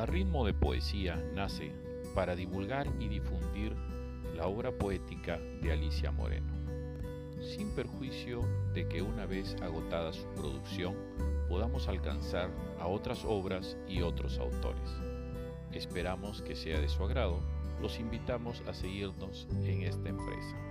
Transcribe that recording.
A ritmo de poesía nace para divulgar y difundir la obra poética de Alicia Moreno, sin perjuicio de que una vez agotada su producción podamos alcanzar a otras obras y otros autores. Esperamos que sea de su agrado, los invitamos a seguirnos en esta empresa.